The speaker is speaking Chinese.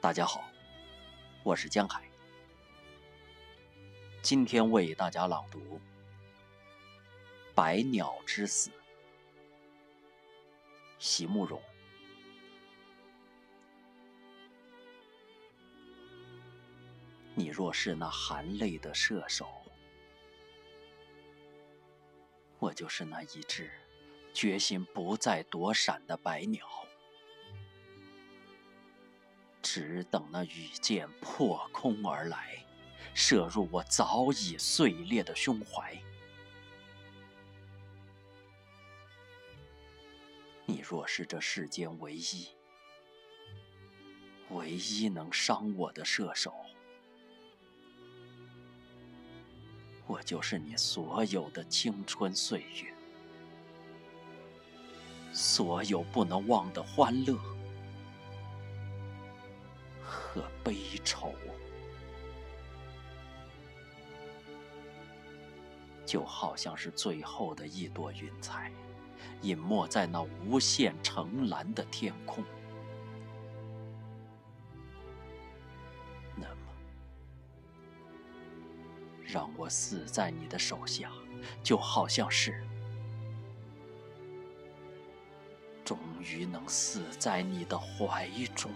大家好，我是江海，今天为大家朗读《百鸟之死》，席慕容。你若是那含泪的射手，我就是那一只决心不再躲闪的白鸟，只等那羽箭破空而来，射入我早已碎裂的胸怀。你若是这世间唯一、唯一能伤我的射手。我就是你所有的青春岁月，所有不能忘的欢乐和悲愁，就好像是最后的一朵云彩，隐没在那无限澄蓝的天空。那么让我死在你的手下，就好像是终于能死在你的怀中。